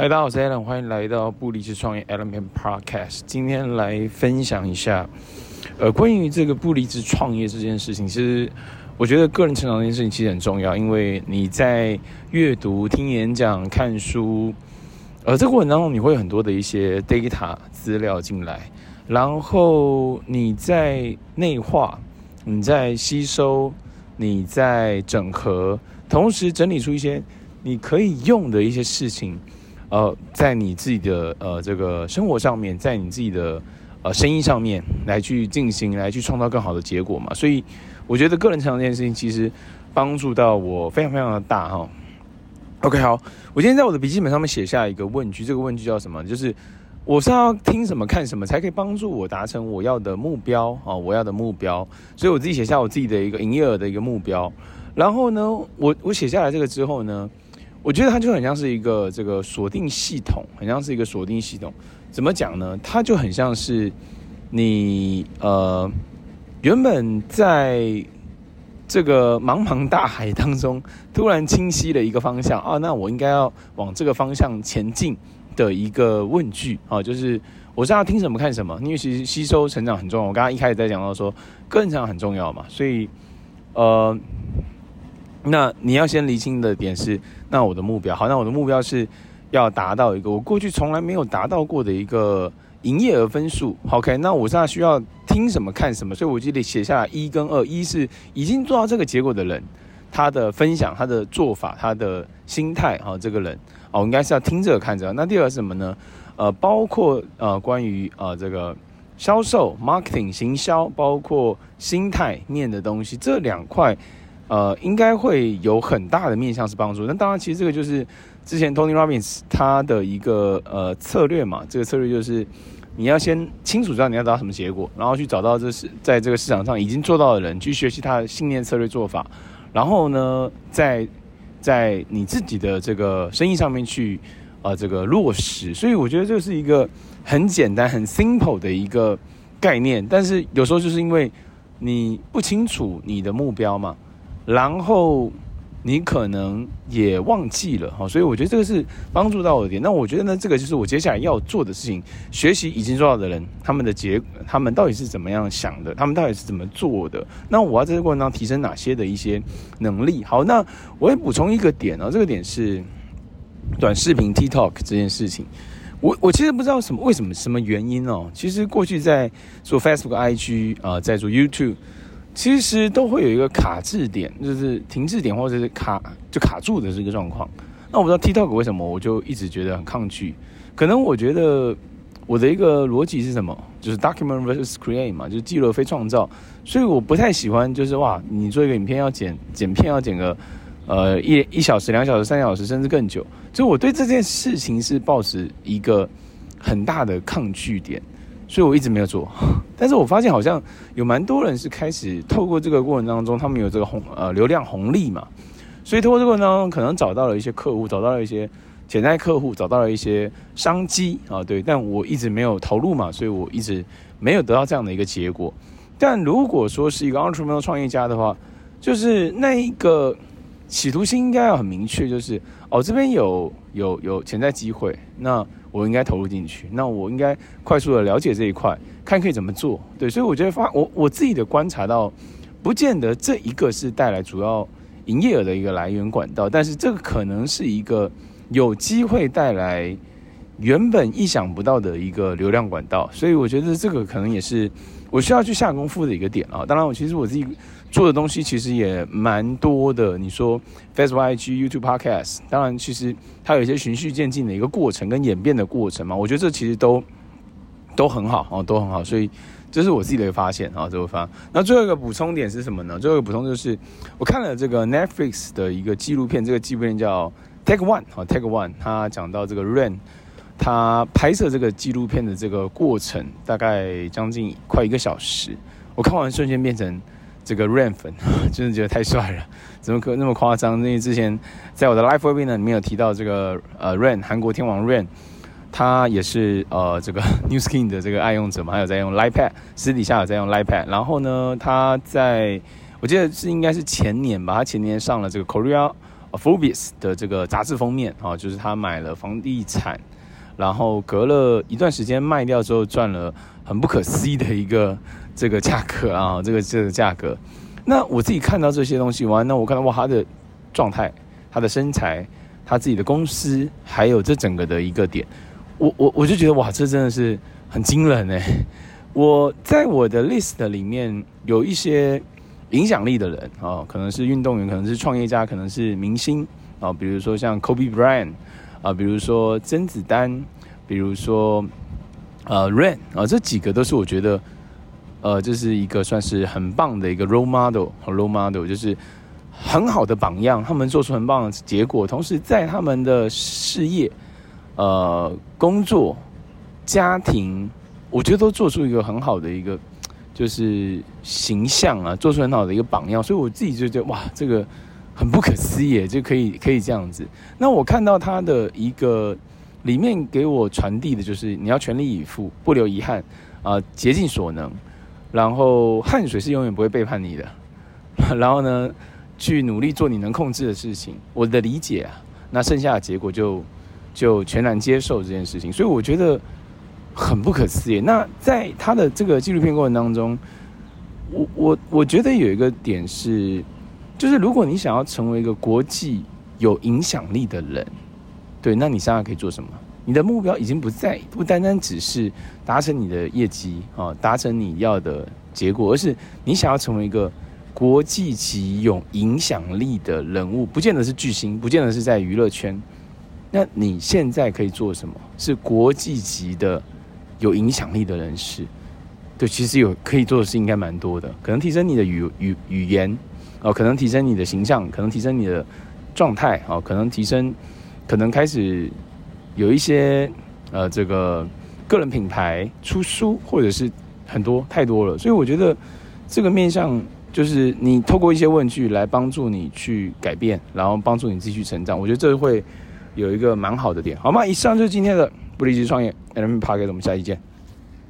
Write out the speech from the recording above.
嗨，大家好，我是 Alan，欢迎来到不离职创业 Element Podcast。今天来分享一下，呃，关于这个不离职创业这件事情，其实我觉得个人成长这件事情其实很重要，因为你在阅读、听演讲、看书，呃，这个过程当中你会有很多的一些 data 资料进来，然后你在内化、你在吸收、你在整合，同时整理出一些你可以用的一些事情。呃，在你自己的呃这个生活上面，在你自己的呃生意上面来去进行，来去创造更好的结果嘛。所以我觉得个人成长这件事情，其实帮助到我非常非常的大哈。OK，好，我今天在我的笔记本上面写下一个问句，这个问句叫什么？就是我是要听什么看什么，才可以帮助我达成我要的目标啊？我要的目标。所以我自己写下我自己的一个营业额的一个目标。然后呢，我我写下来这个之后呢，我觉得它就很像是一个这个锁定系统，很像是一个锁定系统。怎么讲呢？它就很像是你呃原本在这个茫茫大海当中突然清晰的一个方向啊，那我应该要往这个方向前进的一个问句啊，就是我知道听什么看什么，因为其实吸收成长很重要。我刚刚一开始在讲到说个人成长很重要嘛，所以呃。那你要先厘清的点是，那我的目标好，那我的目标是要达到一个我过去从来没有达到过的一个营业额分数。OK，那我现在需要听什么看什么，所以我就得写下来一跟二。一是已经做到这个结果的人，他的分享、他的做法、他的心态，哈，这个人哦，应该是要听这个看着。那第二是什么呢？呃，包括呃关于呃这个销售、marketing、行销，包括心态面的东西，这两块。呃，应该会有很大的面向是帮助。那当然，其实这个就是之前 Tony Robbins 他的一个呃策略嘛。这个策略就是你要先清楚知道你要达到什么结果，然后去找到这是在这个市场上已经做到的人，去学习他的信念、策略、做法，然后呢，在在你自己的这个生意上面去呃这个落实。所以我觉得这是一个很简单、很 simple 的一个概念。但是有时候就是因为你不清楚你的目标嘛。然后你可能也忘记了哈，所以我觉得这个是帮助到我的点。那我觉得呢，这个就是我接下来要做的事情，学习已经做到的人，他们的结，他们到底是怎么样想的，他们到底是怎么做的。那我要在这个过程当中提升哪些的一些能力？好，那我也补充一个点啊，这个点是短视频 TikTok 这件事情。我我其实不知道什么为什么什么原因哦。其实过去在做 Facebook、IG 啊，在做 YouTube。其实都会有一个卡滞点，就是停滞点，或者是卡就卡住的这个状况。那我不知道 TikTok 为什么，我就一直觉得很抗拒。可能我觉得我的一个逻辑是什么，就是 document versus create 嘛，就是记录非创造。所以我不太喜欢，就是哇，你做一个影片要剪剪片要剪个呃一一小时、两小时、三小时，甚至更久。就我对这件事情是抱持一个很大的抗拒点。所以我一直没有做，但是我发现好像有蛮多人是开始透过这个过程当中，他们有这个红呃流量红利嘛，所以透过这个过程当中，可能找到了一些客户，找到了一些潜在客户，找到了一些商机啊，对，但我一直没有投入嘛，所以我一直没有得到这样的一个结果。但如果说是一个 entrepreneur 创业家的话，就是那一个企图心应该要很明确，就是哦这边有有有潜在机会，那。我应该投入进去，那我应该快速的了解这一块，看可以怎么做。对，所以我觉得发我我自己的观察到，不见得这一个是带来主要营业额的一个来源管道，但是这个可能是一个有机会带来原本意想不到的一个流量管道。所以我觉得这个可能也是我需要去下功夫的一个点啊。当然，我其实我自己。做的东西其实也蛮多的，你说 Facebook、IG、YouTube、Podcast，当然其实它有一些循序渐进的一个过程跟演变的过程嘛，我觉得这其实都都很好哦，都很好，所以这是我自己的一个发现啊，这个发。那最后一个补充点是什么呢？最后一个补充就是我看了这个 Netflix 的一个纪录片，这个纪录片叫 Take One 啊，Take One，他讲到这个 Rain，他拍摄这个纪录片的这个过程大概将近快一个小时，我看完瞬间变成。这个 Rain 粉 真的觉得太帅了，怎么可那么夸张？因为之前在我的 Live Webinar 里面有提到这个呃 Rain 韩国天王 Rain，他也是呃这个 New Skin 的这个爱用者嘛，还有在用 iPad，私底下有在用 iPad。然后呢，他在我记得是应该是前年吧，他前年上了这个 Korea Forbes 的这个杂志封面啊，就是他买了房地产，然后隔了一段时间卖掉之后赚了很不可思议的一个这个价格啊，这个这个价格。那我自己看到这些东西完，那我看到哇，他的状态、他的身材、他自己的公司，还有这整个的一个点，我我我就觉得哇，这真的是很惊人哎！我在我的 list 里面有一些。影响力的人啊、哦，可能是运动员，可能是创业家，可能是明星啊、哦，比如说像 Kobe Bryant 啊，比如说甄子丹，比如说呃 Rain 啊，这几个都是我觉得呃，这是一个算是很棒的一个 role model 和 role model，就是很好的榜样，他们做出很棒的结果，同时在他们的事业、呃工作、家庭，我觉得都做出一个很好的一个。就是形象啊，做出很好的一个榜样，所以我自己就觉得哇，这个很不可思议，就可以可以这样子。那我看到他的一个里面给我传递的就是你要全力以赴，不留遗憾啊，竭尽所能，然后汗水是永远不会背叛你的，然后呢，去努力做你能控制的事情。我的理解啊，那剩下的结果就就全然接受这件事情。所以我觉得。很不可思议。那在他的这个纪录片过程当中，我我我觉得有一个点是，就是如果你想要成为一个国际有影响力的人，对，那你现在可以做什么？你的目标已经不在不单单只是达成你的业绩啊，达成你要的结果，而是你想要成为一个国际级有影响力的人物，不见得是巨星，不见得是在娱乐圈。那你现在可以做什么？是国际级的。有影响力的人士，对，其实有可以做的事应该蛮多的，可能提升你的语语语言，哦，可能提升你的形象，可能提升你的状态，哦，可能提升，可能开始有一些呃这个个人品牌出书，或者是很多太多了，所以我觉得这个面向就是你透过一些问句来帮助你去改变，然后帮助你继续成长，我觉得这会有一个蛮好的点，好吗？以上就是今天的。不离职创业 M P Park，我们下期见。